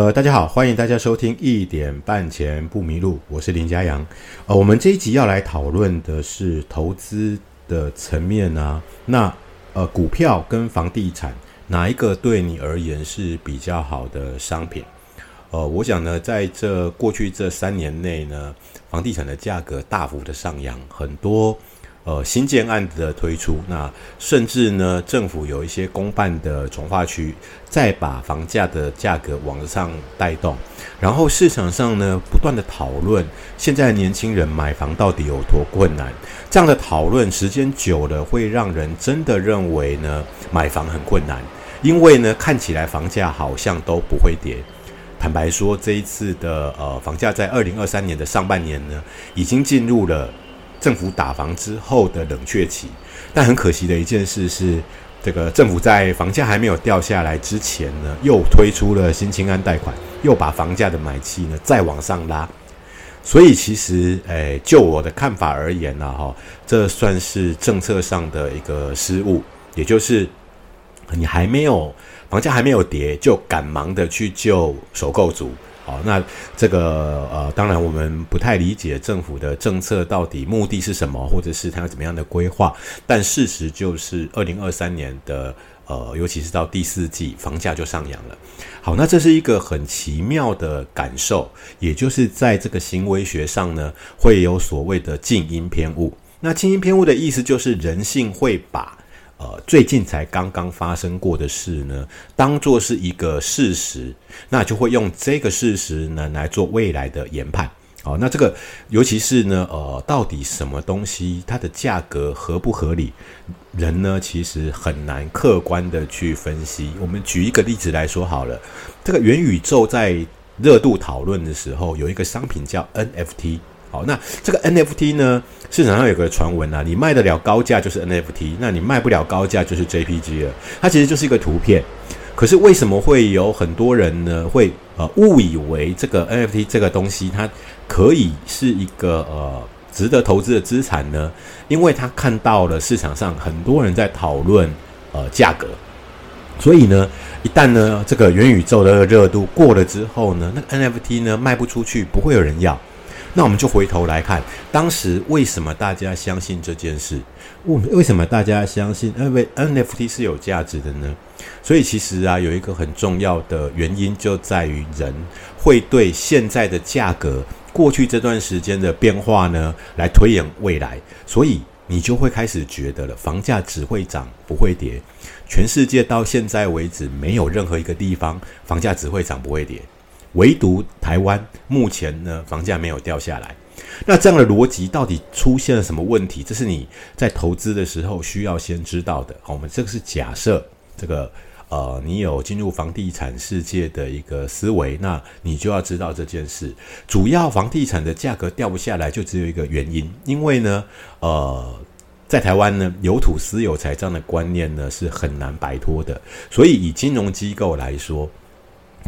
呃，大家好，欢迎大家收听一点半前不迷路，我是林家阳。呃，我们这一集要来讨论的是投资的层面啊，那呃，股票跟房地产哪一个对你而言是比较好的商品？呃，我想呢，在这过去这三年内呢，房地产的价格大幅的上扬，很多。呃，新建案的推出，那甚至呢，政府有一些公办的从化区，再把房价的价格往上带动，然后市场上呢，不断的讨论现在年轻人买房到底有多困难。这样的讨论时间久了，会让人真的认为呢，买房很困难，因为呢，看起来房价好像都不会跌。坦白说，这一次的呃，房价在二零二三年的上半年呢，已经进入了。政府打房之后的冷却期，但很可惜的一件事是，这个政府在房价还没有掉下来之前呢，又推出了新青安贷款，又把房价的买气呢再往上拉。所以其实，诶，就我的看法而言呢，哈，这算是政策上的一个失误，也就是你还没有房价还没有跌，就赶忙的去救首购族。好，那这个呃，当然我们不太理解政府的政策到底目的是什么，或者是它有怎么样的规划。但事实就是，二零二三年的呃，尤其是到第四季，房价就上扬了。好，那这是一个很奇妙的感受，也就是在这个行为学上呢，会有所谓的静音偏误。那静音偏误的意思就是人性会把。呃，最近才刚刚发生过的事呢，当做是一个事实，那就会用这个事实呢来做未来的研判。好，那这个尤其是呢，呃，到底什么东西它的价格合不合理，人呢其实很难客观的去分析。我们举一个例子来说好了，这个元宇宙在热度讨论的时候，有一个商品叫 NFT。好，那这个 NFT 呢？市场上有个传闻啊，你卖得了高价就是 NFT，那你卖不了高价就是 JPG 了。它其实就是一个图片，可是为什么会有很多人呢？会呃误以为这个 NFT 这个东西它可以是一个呃值得投资的资产呢？因为他看到了市场上很多人在讨论呃价格，所以呢，一旦呢这个元宇宙的热度过了之后呢，那个 NFT 呢卖不出去，不会有人要。那我们就回头来看，当时为什么大家相信这件事？为为什么大家相信？因为 NFT 是有价值的呢？所以其实啊，有一个很重要的原因就在于人会对现在的价格、过去这段时间的变化呢，来推演未来。所以你就会开始觉得了，房价只会涨不会跌。全世界到现在为止，没有任何一个地方房价只会涨不会跌。唯独台湾目前呢，房价没有掉下来。那这样的逻辑到底出现了什么问题？这是你在投资的时候需要先知道的。我们这个是假设这个呃，你有进入房地产世界的一个思维，那你就要知道这件事。主要房地产的价格掉不下来，就只有一个原因，因为呢，呃，在台湾呢，有土私有财这样的观念呢是很难摆脱的。所以以金融机构来说。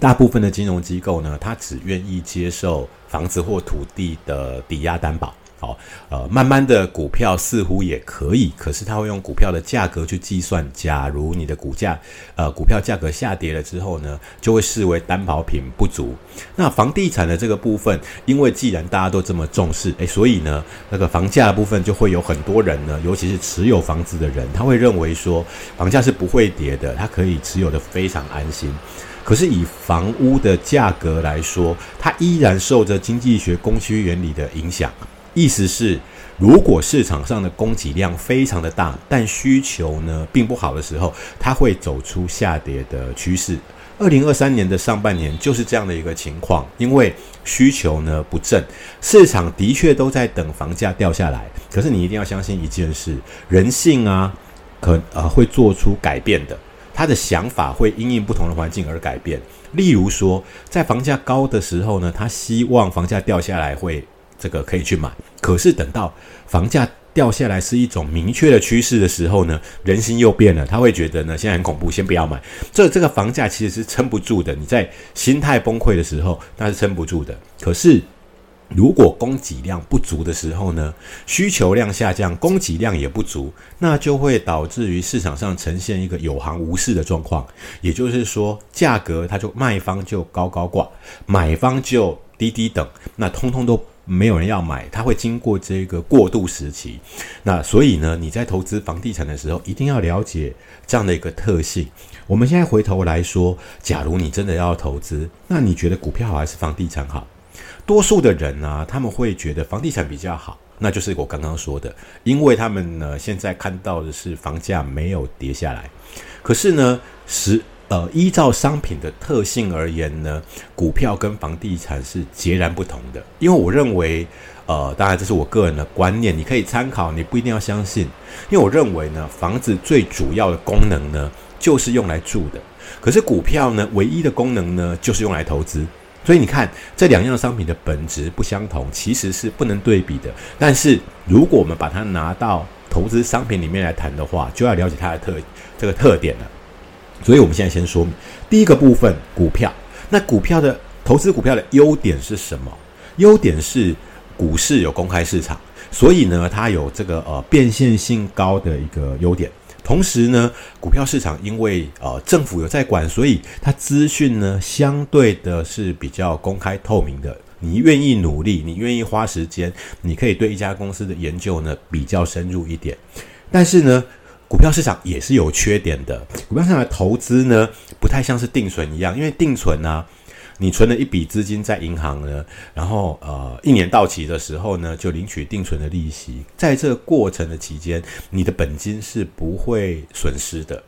大部分的金融机构呢，它只愿意接受房子或土地的抵押担保。好，呃，慢慢的股票似乎也可以，可是它会用股票的价格去计算。假如你的股价，呃，股票价格下跌了之后呢，就会视为担保品不足。那房地产的这个部分，因为既然大家都这么重视，诶，所以呢，那个房价的部分就会有很多人呢，尤其是持有房子的人，他会认为说，房价是不会跌的，他可以持有的非常安心。可是以房屋的价格来说，它依然受着经济学供需原理的影响。意思是，如果市场上的供给量非常的大，但需求呢并不好的时候，它会走出下跌的趋势。二零二三年的上半年就是这样的一个情况，因为需求呢不振，市场的确都在等房价掉下来。可是你一定要相信一件事：人性啊，可呃会做出改变的。他的想法会因应不同的环境而改变。例如说，在房价高的时候呢，他希望房价掉下来会这个可以去买。可是等到房价掉下来是一种明确的趋势的时候呢，人心又变了，他会觉得呢现在很恐怖，先不要买。这这个房价其实是撑不住的。你在心态崩溃的时候，那是撑不住的。可是如果供给量不足的时候呢，需求量下降，供给量也不足，那就会导致于市场上呈现一个有行无市的状况。也就是说，价格它就卖方就高高挂，买方就低低等，那通通都没有人要买，它会经过这个过渡时期。那所以呢，你在投资房地产的时候，一定要了解这样的一个特性。我们现在回头来说，假如你真的要投资，那你觉得股票好还是房地产好？多数的人呢，他们会觉得房地产比较好，那就是我刚刚说的，因为他们呢现在看到的是房价没有跌下来，可是呢，实呃依照商品的特性而言呢，股票跟房地产是截然不同的。因为我认为，呃，当然这是我个人的观念，你可以参考，你不一定要相信。因为我认为呢，房子最主要的功能呢，就是用来住的，可是股票呢，唯一的功能呢，就是用来投资。所以你看，这两样商品的本质不相同，其实是不能对比的。但是如果我们把它拿到投资商品里面来谈的话，就要了解它的特这个特点了。所以我们现在先说明第一个部分，股票。那股票的投资股票的优点是什么？优点是股市有公开市场，所以呢，它有这个呃变现性高的一个优点。同时呢，股票市场因为呃政府有在管，所以它资讯呢相对的是比较公开透明的。你愿意努力，你愿意花时间，你可以对一家公司的研究呢比较深入一点。但是呢，股票市场也是有缺点的。股票市场的投资呢，不太像是定存一样，因为定存呢。你存了一笔资金在银行呢，然后呃一年到期的时候呢，就领取定存的利息。在这个过程的期间，你的本金是不会损失的。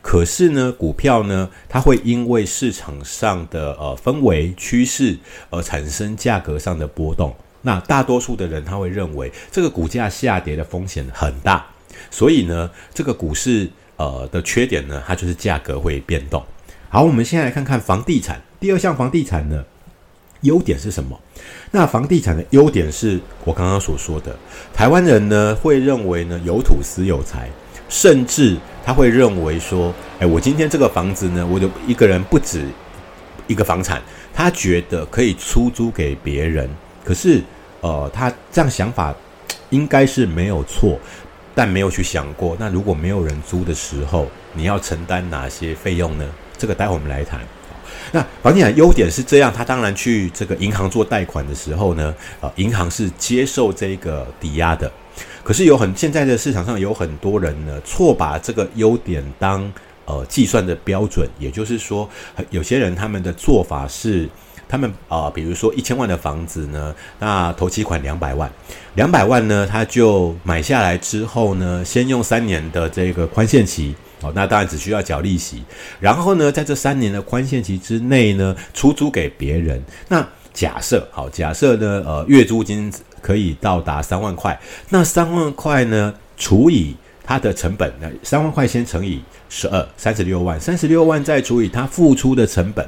可是呢，股票呢，它会因为市场上的呃氛围趋势而产生价格上的波动。那大多数的人他会认为这个股价下跌的风险很大，所以呢，这个股市呃的缺点呢，它就是价格会变动。好，我们先来看看房地产。第二项房地产呢，优点是什么？那房地产的优点是我刚刚所说的，台湾人呢会认为呢有土司有财，甚至他会认为说，哎，我今天这个房子呢，我就一个人不止一个房产，他觉得可以出租给别人。可是，呃，他这样想法应该是没有错，但没有去想过，那如果没有人租的时候，你要承担哪些费用呢？这个待会我们来谈。那房地产优点是这样，他当然去这个银行做贷款的时候呢，呃，银行是接受这个抵押的。可是有很现在的市场上有很多人呢，错把这个优点当呃计算的标准。也就是说，有些人他们的做法是，他们啊，比如说一千万的房子呢，那头期款两百万，两百万呢，他就买下来之后呢，先用三年的这个宽限期。哦，那当然只需要缴利息，然后呢，在这三年的宽限期之内呢，出租给别人。那假设好，假设呢，呃，月租金可以到达三万块，那三万块呢，除以它的成本，那三万块先乘以十二，三十六万，三十六万再除以他付出的成本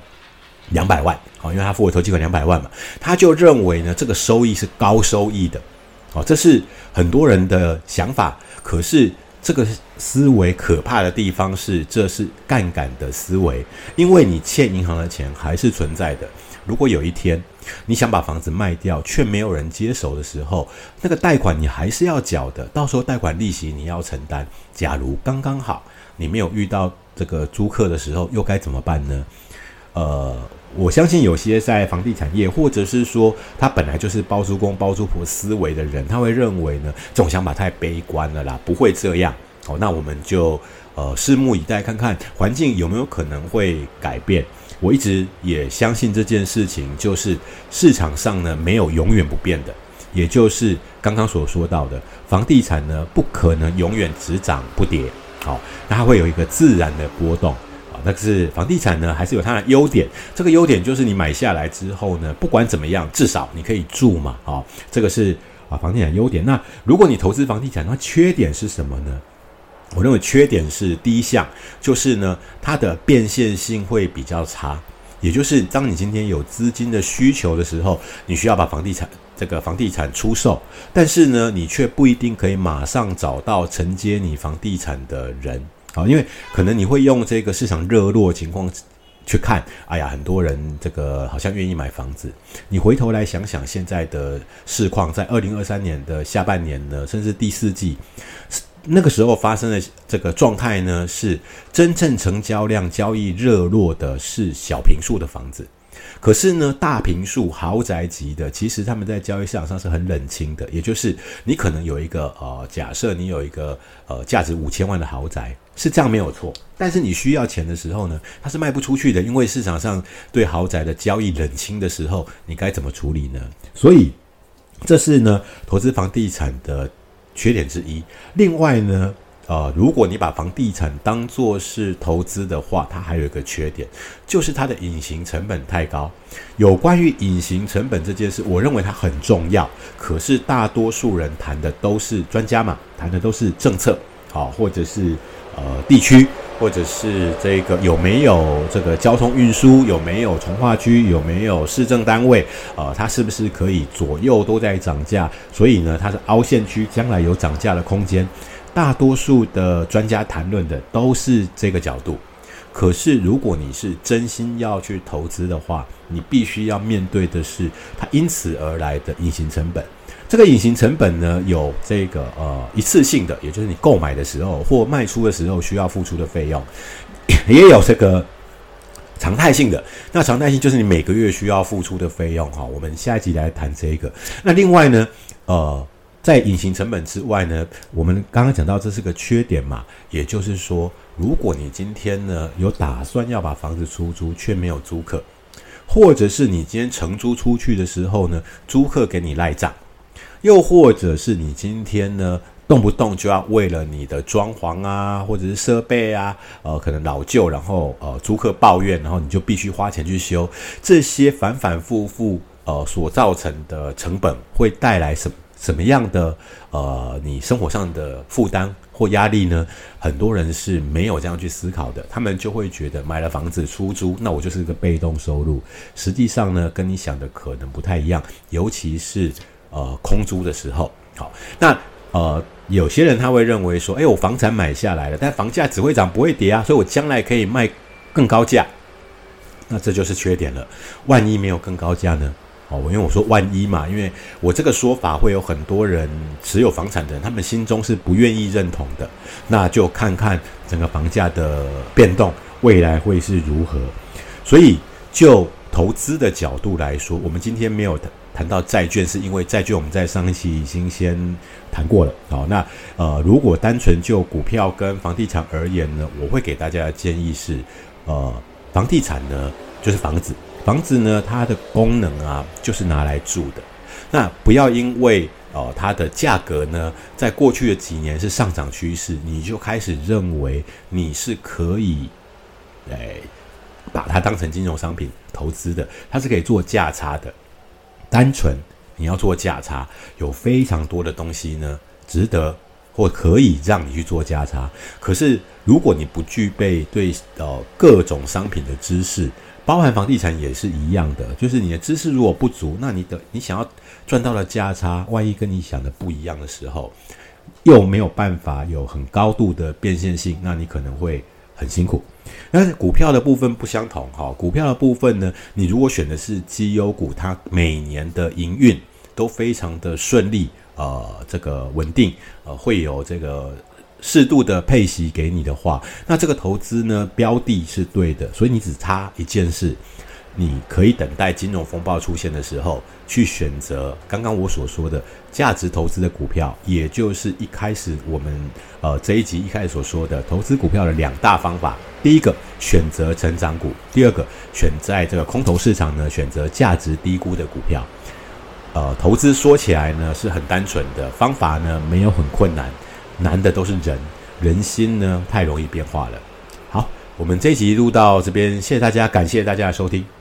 两百万，好，因为他付了头期款两百万嘛，他就认为呢，这个收益是高收益的，哦，这是很多人的想法，可是。这个思维可怕的地方是，这是杠杆的思维，因为你欠银行的钱还是存在的。如果有一天你想把房子卖掉，却没有人接手的时候，那个贷款你还是要缴的，到时候贷款利息你要承担。假如刚刚好你没有遇到这个租客的时候，又该怎么办呢？呃。我相信有些在房地产业，或者是说他本来就是包租公包租婆思维的人，他会认为呢，这种想法太悲观了啦，不会这样。好，那我们就呃拭目以待，看看环境有没有可能会改变。我一直也相信这件事情，就是市场上呢没有永远不变的，也就是刚刚所说到的，房地产呢不可能永远只涨不跌。好，那它会有一个自然的波动。但是房地产呢，还是有它的优点？这个优点就是你买下来之后呢，不管怎么样，至少你可以住嘛，啊，这个是啊房地产优点。那如果你投资房地产，那缺点是什么呢？我认为缺点是第一项，就是呢它的变现性会比较差，也就是当你今天有资金的需求的时候，你需要把房地产这个房地产出售，但是呢你却不一定可以马上找到承接你房地产的人。啊，因为可能你会用这个市场热络情况去看，哎呀，很多人这个好像愿意买房子。你回头来想想现在的市况，在二零二三年的下半年呢，甚至第四季，那个时候发生的这个状态呢，是真正成交量、交易热络的是小平数的房子。可是呢，大平数豪宅级的，其实他们在交易市场上是很冷清的。也就是你可能有一个呃，假设你有一个呃价值五千万的豪宅，是这样没有错。但是你需要钱的时候呢，它是卖不出去的，因为市场上对豪宅的交易冷清的时候，你该怎么处理呢？所以这是呢投资房地产的缺点之一。另外呢。呃，如果你把房地产当做是投资的话，它还有一个缺点，就是它的隐形成本太高。有关于隐形成本这件事，我认为它很重要。可是大多数人谈的都是专家嘛，谈的都是政策，好，或者是呃地区，或者是这个有没有这个交通运输，有没有从化区，有没有市政单位，呃，它是不是可以左右都在涨价？所以呢，它是凹陷区，将来有涨价的空间。大多数的专家谈论的都是这个角度，可是如果你是真心要去投资的话，你必须要面对的是它因此而来的隐形成本。这个隐形成本呢，有这个呃一次性的，也就是你购买的时候或卖出的时候需要付出的费用，也有这个常态性的。那常态性就是你每个月需要付出的费用哈。我们下一集来谈这个。那另外呢，呃。在隐形成本之外呢，我们刚刚讲到这是个缺点嘛，也就是说，如果你今天呢有打算要把房子出租，却没有租客，或者是你今天承租出去的时候呢，租客给你赖账，又或者是你今天呢动不动就要为了你的装潢啊，或者是设备啊，呃，可能老旧，然后呃租客抱怨，然后你就必须花钱去修，这些反反复复呃所造成的成本会带来什？什么样的呃，你生活上的负担或压力呢？很多人是没有这样去思考的，他们就会觉得买了房子出租，那我就是一个被动收入。实际上呢，跟你想的可能不太一样，尤其是呃空租的时候。好，那呃有些人他会认为说，哎，我房产买下来了，但房价只会涨不会跌啊，所以我将来可以卖更高价。那这就是缺点了。万一没有更高价呢？哦，因为我说万一嘛，因为我这个说法会有很多人持有房产的人，他们心中是不愿意认同的。那就看看整个房价的变动，未来会是如何。所以就投资的角度来说，我们今天没有谈到债券，是因为债券我们在上一期已经先谈过了。好，那呃，如果单纯就股票跟房地产而言呢，我会给大家的建议是，呃，房地产呢就是房子。房子呢，它的功能啊，就是拿来住的。那不要因为哦，它的价格呢，在过去的几年是上涨趋势，你就开始认为你是可以，哎，把它当成金融商品投资的。它是可以做价差的。单纯你要做价差，有非常多的东西呢，值得或可以让你去做价差。可是如果你不具备对呃各种商品的知识，包含房地产也是一样的，就是你的知识如果不足，那你的你想要赚到的价差，万一跟你想的不一样的时候，又没有办法有很高度的变现性，那你可能会很辛苦。但是股票的部分不相同哈，股票的部分呢，你如果选的是绩优股，它每年的营运都非常的顺利，呃，这个稳定，呃，会有这个。适度的配息给你的话，那这个投资呢标的是对的，所以你只差一件事，你可以等待金融风暴出现的时候，去选择刚刚我所说的价值投资的股票，也就是一开始我们呃这一集一开始所说的投资股票的两大方法。第一个选择成长股，第二个选在这个空头市场呢选择价值低估的股票。呃，投资说起来呢是很单纯的方法呢没有很困难。难的都是人，人心呢太容易变化了。好，我们这一集录到这边，谢谢大家，感谢大家的收听。